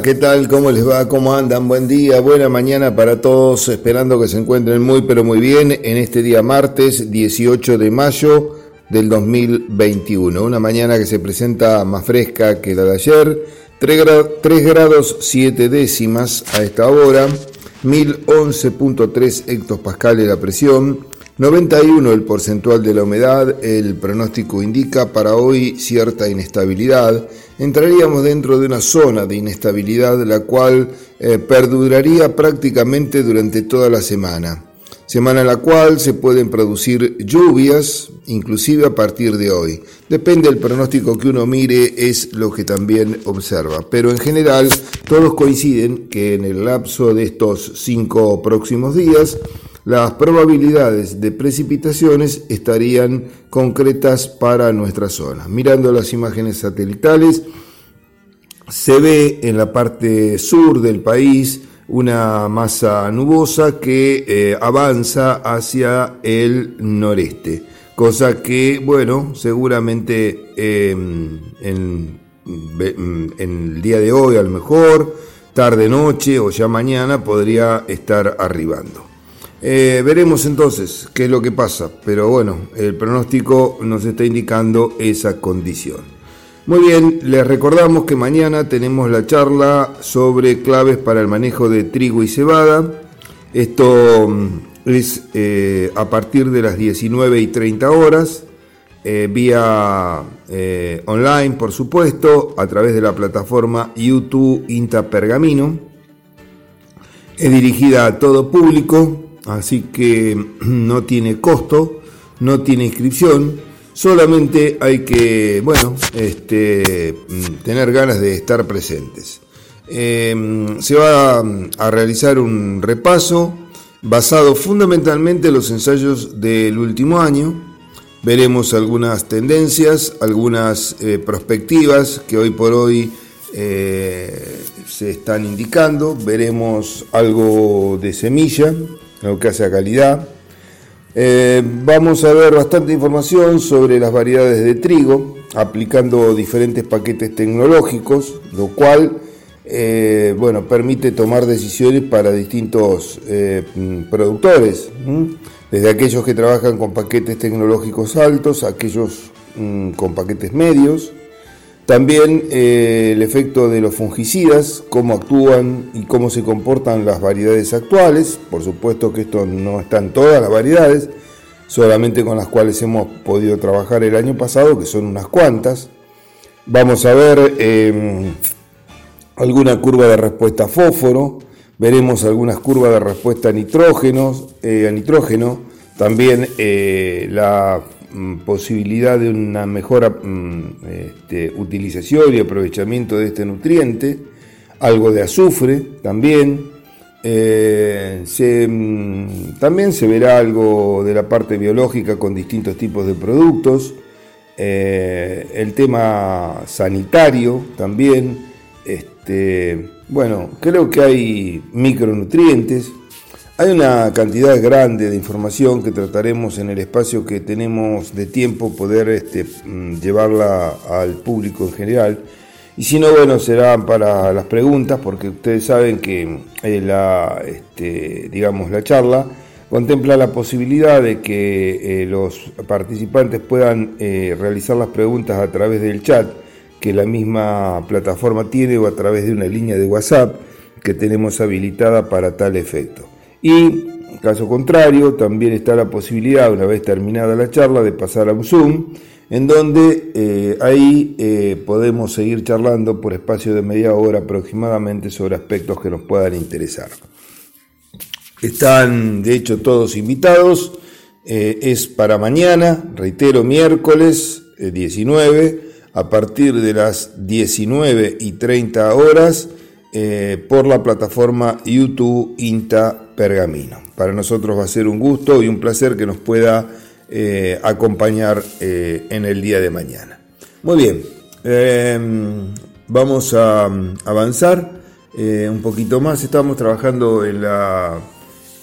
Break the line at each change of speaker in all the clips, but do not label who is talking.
¿qué tal? ¿Cómo les va? ¿Cómo andan? Buen día, buena mañana para todos, esperando que se encuentren muy, pero muy bien en este día martes 18 de mayo del 2021. Una mañana que se presenta más fresca que la de ayer, 3, grados 7 décimas a esta hora, 1011.3 hectopascales la presión, 91 el porcentual de la humedad, el pronóstico indica para hoy cierta inestabilidad. Entraríamos dentro de una zona de inestabilidad la cual eh, perduraría prácticamente durante toda la semana. Semana en la cual se pueden producir lluvias, inclusive a partir de hoy. Depende del pronóstico que uno mire, es lo que también observa. Pero en general, todos coinciden que en el lapso de estos cinco próximos días, las probabilidades de precipitaciones estarían concretas para nuestra zona. Mirando las imágenes satelitales, se ve en la parte sur del país una masa nubosa que eh, avanza hacia el noreste, cosa que, bueno, seguramente em, en, en el día de hoy a lo mejor, tarde, noche o ya mañana podría estar arribando. Eh, veremos entonces qué es lo que pasa, pero bueno, el pronóstico nos está indicando esa condición. Muy bien, les recordamos que mañana tenemos la charla sobre claves para el manejo de trigo y cebada. Esto mm, es eh, a partir de las 19 y 30 horas, eh, vía online, por supuesto, a través de la plataforma YouTube Inta Pergamino. Es dirigida a todo público, así que no tiene costo, no tiene inscripción, solamente hay que, bueno, este, tener ganas de estar presentes. Em, se va a realizar un repaso basado fundamentalmente en los ensayos del último año. Veremos algunas tendencias, algunas eh, perspectivas que hoy por hoy eh, se están indicando. Veremos algo de semilla, lo que hace a calidad. Eh, vamos a ver bastante información sobre las variedades de trigo, aplicando diferentes paquetes tecnológicos, lo cual eh, bueno, permite tomar decisiones para distintos eh, productores, desde aquellos que trabajan con paquetes tecnológicos altos, aquellos mm, con paquetes medios, también eh, el efecto de los fungicidas, cómo actúan y cómo se comportan las variedades actuales. Por supuesto que esto no están todas las variedades, solamente con las cuales hemos podido trabajar el año pasado, que son unas cuantas. Vamos a ver em, alguna curva de respuesta a fósforo, veremos algunas curvas de respuesta a, nitrógenos, eh, a nitrógeno, también eh, la posibilidad de una mejor mm, este, utilización y aprovechamiento de este nutriente, algo de azufre también. Eh, mm, también se verá algo de la parte biológica con distintos tipos de productos. Eh, el tema sanitario también. Este, bueno, creo que hay micronutrientes, hay una cantidad grande de información que trataremos en el espacio que tenemos de tiempo poder este, mm, llevarla al público en general. Y si no, bueno, será para las preguntas, porque ustedes saben que eh, la, este, digamos, la charla contempla la posibilidad de que eh, los participantes puedan eh, realizar las preguntas a través del chat que la misma plataforma tiene o a través de una línea de WhatsApp que tenemos habilitada para tal efecto. Y, caso contrario, también está la posibilidad, una vez terminada la charla, de pasar a un Zoom, en donde eh, ahí eh, podemos seguir charlando por espacio de media hora aproximadamente sobre aspectos que nos puedan interesar. Están, de hecho, todos invitados. Eh, es para mañana, reitero, miércoles 19, a partir de las 19 y 30 horas, por la plataforma YouTube INTA Pergamino. Para nosotros va a ser un gusto y un placer que nos pueda eh, acompañar eh, en el día de mañana. Muy bien, em, vamos a avanzar eh, un poquito más. Estamos trabajando en, la,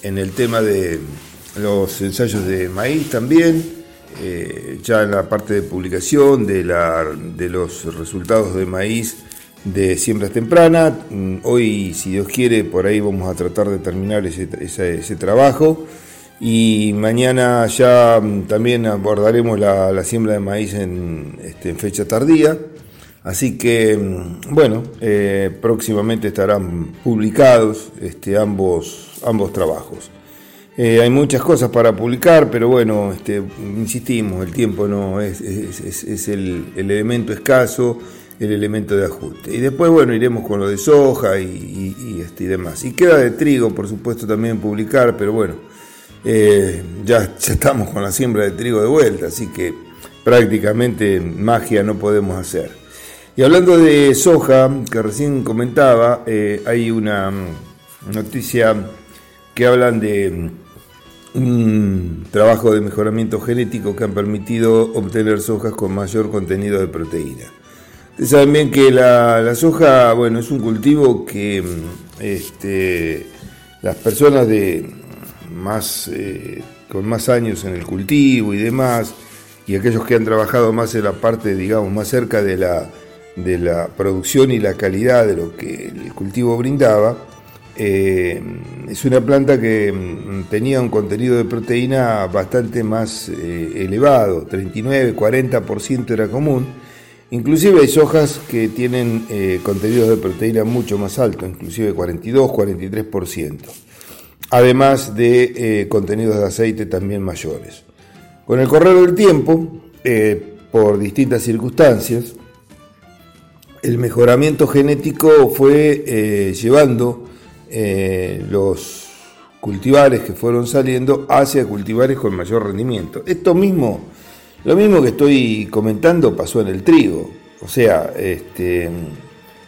en el tema de los ensayos de maíz también. ya en la parte de publicación de, la, de los resultados de maíz de siembras tempranas. Mm, hoy, si Dios quiere, por ahí vamos a tratar de terminar ese, ese, trabajo. Y mañana ya mm, también abordaremos la, siembra de maíz en, este, fecha tardía. Así que, mm, bueno, eh, próximamente estarán publicados este, ambos, ambos trabajos. Eh, hay muchas cosas para publicar, pero bueno, este, insistimos, el tiempo no es, es, el, el elemento escaso el elemento de ajuste. Y después, bueno, iremos con lo de soja y, este, y demás. Y queda de trigo, por supuesto, también publicar, pero bueno, eh, ya, estamos con la siembra de trigo de vuelta, así que prácticamente magia no podemos hacer. Y hablando de soja, que recién comentaba, eh, hay una noticia que hablan de un trabajo de mejoramiento genético que han permitido obtener sojas con mayor contenido de proteína. Saben bien que la, soja, bueno, es un cultivo que mm, este, las personas de más, eh, con más años en el cultivo y demás, y aquellos que han trabajado más en la parte, digamos, más cerca de la, de la producción y la calidad de lo que el cultivo brindaba, eh, es una planta que mm, tenía un contenido de proteína bastante más eh, elevado, 39, 40% era común, Inclusive hay sojas que tienen eh, contenidos de proteína mucho más altos, inclusive 42, 43%, además de eh, contenidos de aceite también mayores. Con el correr del tiempo, eh, por distintas circunstancias, el mejoramiento genético fue llevando los cultivares que fueron saliendo hacia cultivares con mayor rendimiento. Esto mismo lo mismo que estoy comentando pasó en el trigo. O sea, este,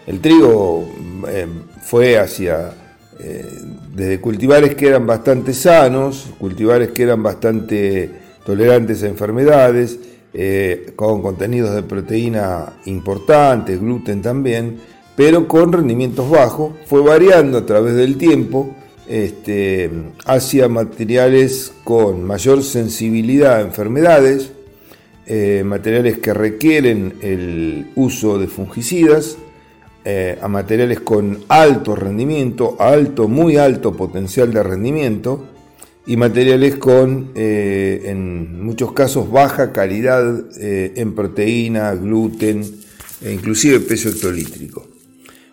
el trigo eh, fue hacia, eh, desde cultivares que eran bastante sanos, cultivares que eran bastante tolerantes a enfermedades, eh, con contenidos de proteína importantes, gluten también, pero con rendimientos bajos, fue variando a través del tiempo este, hacia materiales con mayor sensibilidad a enfermedades, eh, materiales que requieren el uso de fungicidas, eh, a materiales con alto rendimiento, alto, muy alto potencial de rendimiento, y materiales con, eh, en muchos casos, baja calidad en proteína, gluten e inclusive peso hectolítrico.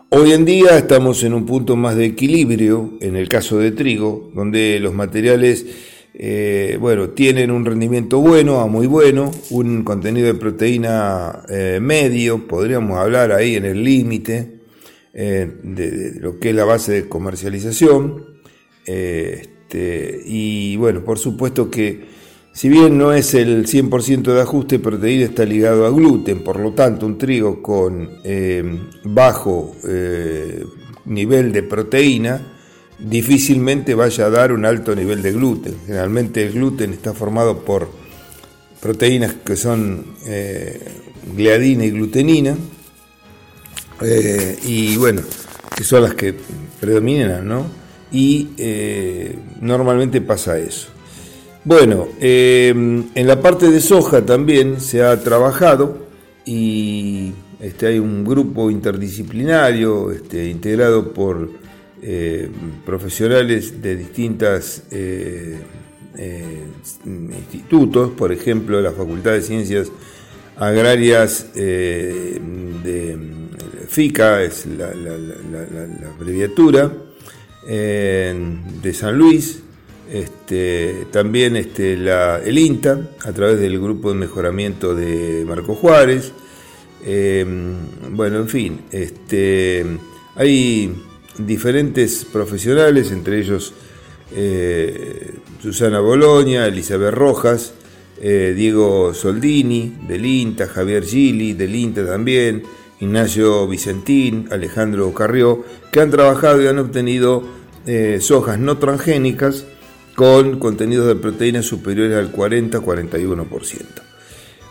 Hoy en día estamos en un punto más de equilibrio, en el caso de trigo, donde los materiales eh, bueno, tienen un rendimiento bueno a muy bueno, un contenido de proteína eh, medio, podríamos hablar ahí en el límite eh, de, lo que es la base de comercialización. Este, y bueno, por supuesto que si bien no es el 100% de ajuste, de proteína está ligado a gluten, por lo tanto un trigo con bajo nivel de proteína, difícilmente vaya a dar un alto nivel de gluten. Generalmente el gluten está formado por proteínas que son eh, gliadina y glutenina, eh, y bueno, que son las que predominan, ¿no? Y eh, normalmente pasa eso. Bueno, en la parte de soja también se ha trabajado y este, hay un grupo interdisciplinario este, integrado por eh, profesionales de distintos eh, eh, institutos, por ejemplo, la Facultad de Ciencias Agrarias de FICA, es la, abreviatura, de San Luis, este, también este, el INTA, a través del grupo de mejoramiento de Marco Juárez, bueno, en fin, este, hay diferentes profesionales, entre ellos eh, Susana Boloña, Elizabeth Rojas, eh, Diego Soldini, del INTA, Javier Gili, del INTA también, Ignacio Vicentín, Alejandro Carrió, que han trabajado y han obtenido eh, sojas no transgénicas con contenidos de proteínas superiores al 40-41%.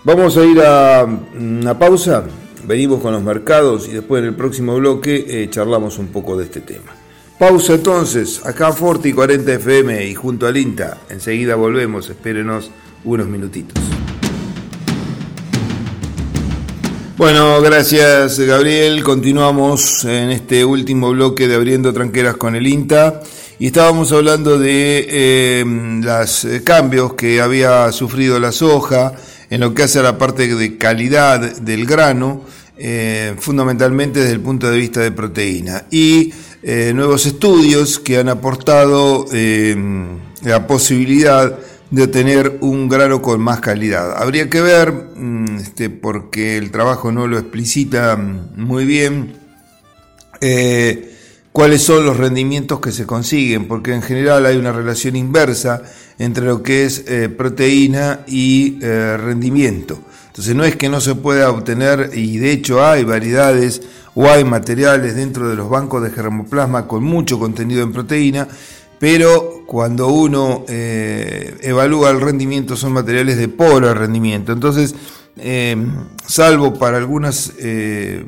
Vamos a ir a una pausa venimos con los mercados y después en el próximo bloque eh, charlamos un poco de este tema. Pausa entonces, acá Forti 40 FM y junto al INTA. Enseguida volvemos, espérenos unos minutitos. Bueno, gracias Gabriel. Continuamos en este último bloque de Abriendo Tranqueras con el INTA y estábamos hablando de los eh, cambios que había sufrido la soja en lo que hace a la parte de calidad del grano, eh, fundamentalmente desde el punto de vista de proteína. Y eh, nuevos estudios que han aportado la posibilidad de obtener un grano con más calidad. Habría que ver, mm, este, porque el trabajo no lo explicita mm, muy bien, eh, cuáles son los rendimientos que se consiguen, porque en general hay una relación inversa entre lo que es eh, proteína y eh, rendimiento. Entonces no es que no se pueda obtener, y de hecho hay variedades o hay materiales dentro de los bancos de germoplasma con mucho contenido en proteína, pero cuando uno eh, evalúa el rendimiento son materiales de pobre rendimiento. Entonces, eh, salvo para algunas, eh,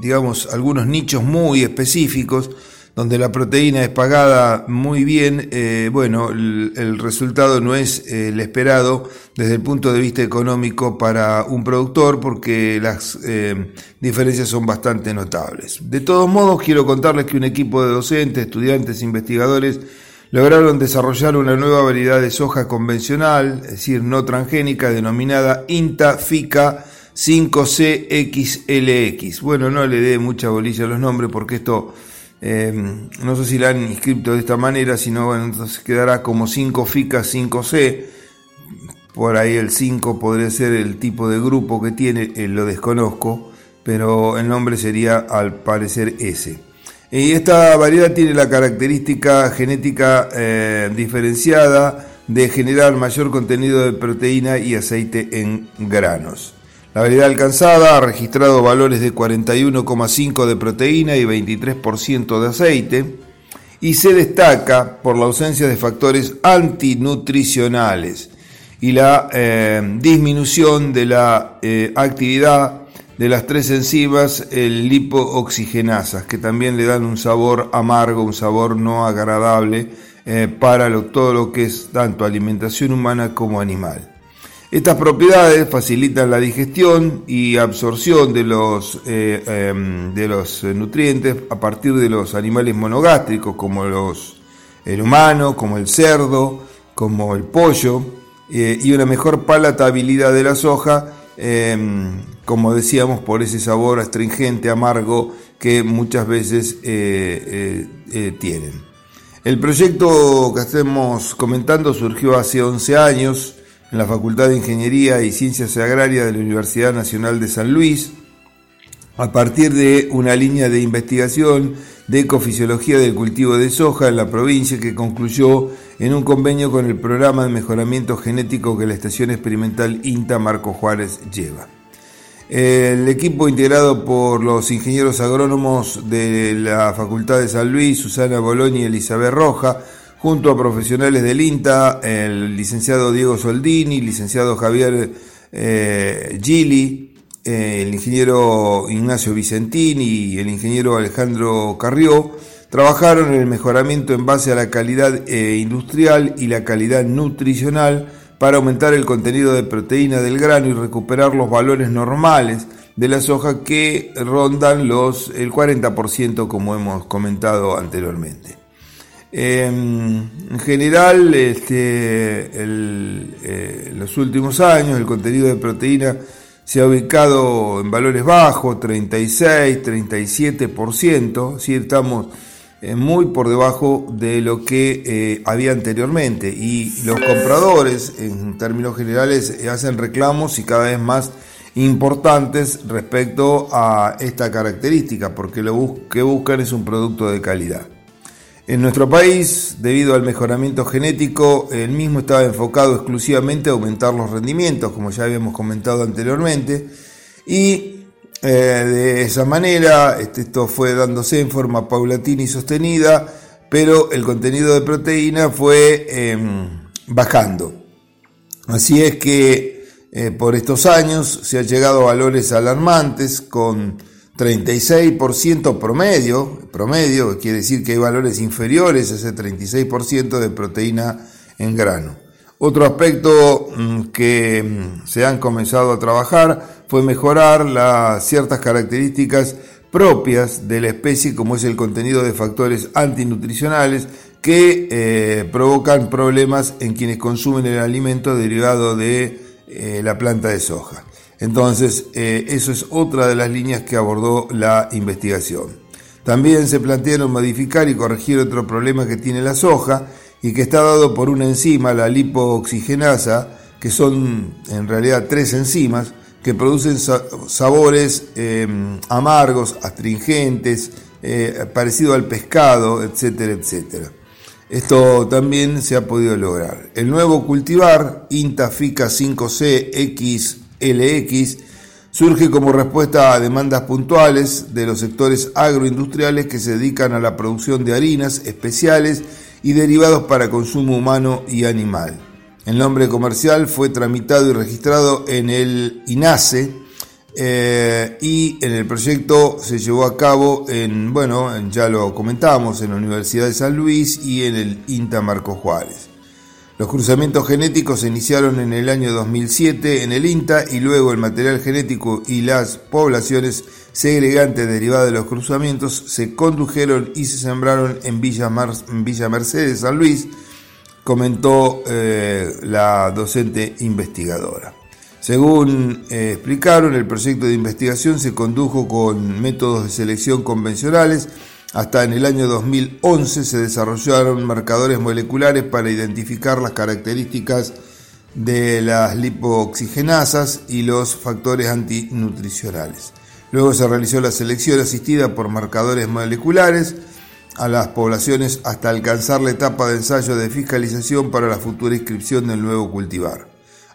digamos, algunos nichos muy específicos, donde la proteína es pagada muy bien, bueno, el, resultado no es el esperado desde el punto de vista económico para un productor porque las diferencias son bastante notables. De todos modos, quiero contarles que un equipo de docentes, estudiantes, investigadores, lograron desarrollar una nueva variedad de soja convencional, es decir, no transgénica, denominada INTA FICA 5CXLX. Bueno, no le dé mucha bolilla a los nombres porque esto eh, no sé si la han inscrito de esta manera, sino bueno, entonces quedará como 5 FICA 5C. Por ahí el 5 podría ser el tipo de grupo que tiene, eh, lo desconozco, pero el nombre sería al parecer ese. Y esta variedad tiene la característica genética eh, diferenciada de generar mayor contenido de proteína y aceite en granos. La variedad alcanzada ha registrado valores de 41,5 de proteína y 23% de aceite y se destaca por la ausencia de factores antinutricionales y la eh, disminución de la eh, actividad de las tres enzimas el lipooxigenasas, que también le dan un sabor amargo, un sabor no agradable eh, para todo lo que es tanto alimentación humana como animal. Estas propiedades facilitan la digestión y absorción de los, eh, em, de los nutrientes a partir de los animales monogástricos como los, el humano, como el cerdo, como el pollo, eh, y una mejor palatabilidad de la soja Em, como decíamos, por ese sabor astringente, amargo que muchas veces eh, eh, eh, tienen. El proyecto que estamos comentando surgió hace 11 años en la Facultad de Ingeniería y Ciencias Agrarias de la Universidad Nacional de San Luis, a partir de una línea de investigación de ecofisiología del cultivo de soja en la provincia que concluyó en un convenio con el programa de mejoramiento genético que la Estación Experimental INTA Marco Juárez lleva. El equipo integrado por los ingenieros agrónomos de la Facultad de San Luis, Susana Bologna y Elizabeth Roja, junto a profesionales del INTA, el licenciado Diego Soldini, licenciado Javier eh, Gili, eh, el ingeniero Ignacio Vicentini y el ingeniero Alejandro Carrió, Trabajaron en el mejoramiento en base a la calidad eh, industrial y la calidad nutricional para aumentar el contenido de proteína del grano y recuperar los valores normales de la soja que rondan los, el 40% como hemos comentado anteriormente. Em, en general, este, en eh, los últimos años el contenido de proteína se ha ubicado en valores bajos, 36, 37%, si estamos eh, muy por debajo de lo que eh, había anteriormente y los compradores en términos generales hacen reclamos y cada vez más importantes respecto a esta característica porque lo que buscan es un producto de calidad. En nuestro país, debido al mejoramiento genético, el mismo estaba enfocado exclusivamente a aumentar los rendimientos, como ya habíamos comentado anteriormente, y eh, de esa manera, este, esto fue dándose en forma paulatina y sostenida, pero el contenido de proteína fue em, bajando. Así es que eh, por estos años se ha llegado a valores alarmantes con 36% promedio, promedio quiere decir que hay valores inferiores a ese 36% de proteína en grano. Otro aspecto mm, que mm, se han comenzado a trabajar fue mejorar las ciertas características propias de la especie, como es el contenido de factores antinutricionales que eh, provocan problemas en quienes consumen el alimento derivado de eh, la planta de soja. Entonces, eh, eso es otra de las líneas que abordó la investigación. También se plantearon modificar y corregir otro problema que tiene la soja y que está dado por una enzima, la lipooxigenasa, que son en realidad tres enzimas que producen sabores em, amargos, astringentes, eh, parecido al pescado, etcétera, etcétera. Esto también se ha podido lograr. El nuevo cultivar, Intafica 5C XLX, surge como respuesta a demandas puntuales de los sectores agroindustriales que se dedican a la producción de harinas especiales y derivados para consumo humano y animal. El nombre comercial fue tramitado y registrado en el INASE eh, y en el proyecto se llevó a cabo en, bueno, ya lo comentamos, en la Universidad de San Luis y en el INTA Marco Juárez. Los cruzamientos genéticos se iniciaron en el año 2007 en el INTA y luego el material genético y las poblaciones segregantes derivadas de los cruzamientos se condujeron y se sembraron en Villa, en Villa Mercedes, San Luis, comentó eh, la docente investigadora. Según eh, explicaron, el proyecto de investigación se condujo con métodos de selección convencionales. Hasta en el año 2011 se desarrollaron marcadores moleculares para identificar las características de las lipooxigenasas y los factores antinutricionales. Luego se realizó la selección asistida por marcadores moleculares a las poblaciones hasta alcanzar la etapa de ensayo de fiscalización para la futura inscripción del nuevo cultivar.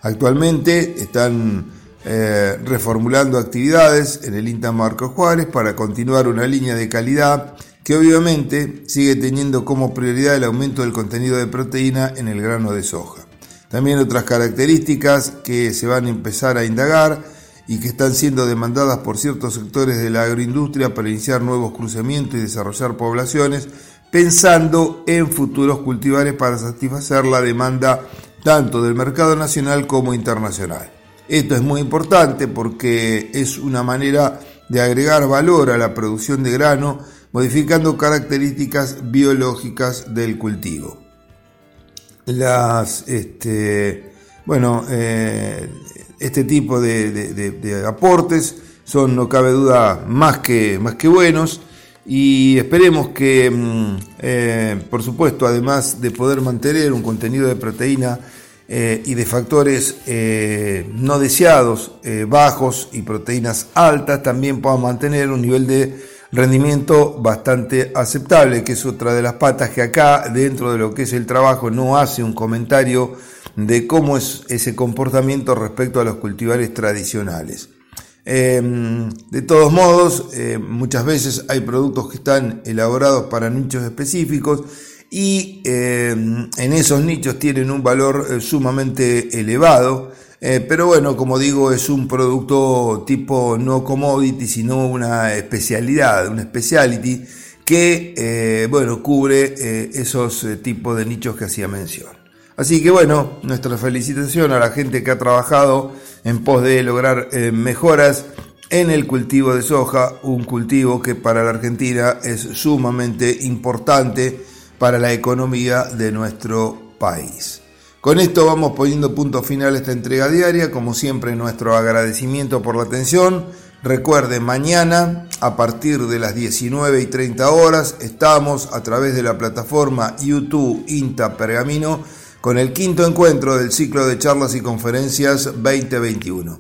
Actualmente están eh, reformulando actividades en el INTA Marcos Juárez para continuar una línea de calidad que obviamente sigue teniendo como prioridad el aumento del contenido de proteína en el grano de soja. También otras características que se van a empezar a indagar y que están siendo demandadas por ciertos sectores de la agroindustria para iniciar nuevos cruzamientos y desarrollar poblaciones, pensando en futuros cultivares para satisfacer la demanda tanto del mercado nacional como internacional. Esto es muy importante porque es una manera de agregar valor a la producción de grano, modificando características biológicas del cultivo. Las, este, bueno, eh, este tipo de, aportes son, no cabe duda, más que, más que buenos y esperemos que, mm, eh, por supuesto, además de poder mantener un contenido de proteína eh, y de factores eh, no deseados bajos y proteínas altas, también podamos mantener un nivel de rendimiento bastante aceptable, que es otra de las patas que acá, dentro de lo que es el trabajo, no hace un comentario de cómo es ese comportamiento respecto a los cultivares tradicionales. Em, de todos modos, eh, muchas veces hay productos que están elaborados para nichos específicos y em, en esos nichos tienen un valor eh, sumamente elevado. Eh, pero bueno, como digo, es un producto tipo no commodity, sino una especialidad, una speciality que bueno, cubre esos tipos de nichos que hacía mención. Así que bueno, nuestra felicitación a la gente que ha trabajado en pos de lograr eh, mejoras en el cultivo de soja, un cultivo que para la Argentina es sumamente importante para la economía de nuestro país. Con esto vamos poniendo punto final a esta entrega diaria, como siempre nuestro agradecimiento por la atención. Recuerden, mañana a partir de las 19 y 30 horas estamos a través de la plataforma YouTube INTA Pergamino con el quinto encuentro del ciclo de charlas y conferencias 2021.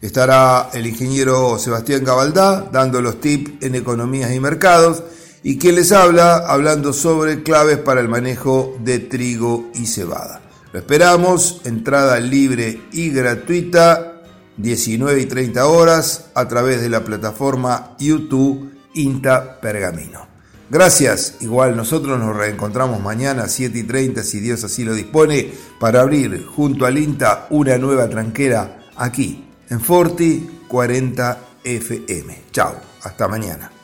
Estará el ingeniero Sebastián Gabaldá dando los tips en economías y mercados y quien les habla hablando sobre claves para el manejo de trigo y cebada. Lo esperamos, entrada libre y gratuita, 19 y 30 horas a través de la plataforma YouTube INTA Pergamino. Gracias, igual nosotros nos reencontramos mañana a 7 y 30 si Dios así lo dispone para abrir junto al INTA una nueva tranquera aquí en Forti 40 FM. Chao, hasta mañana.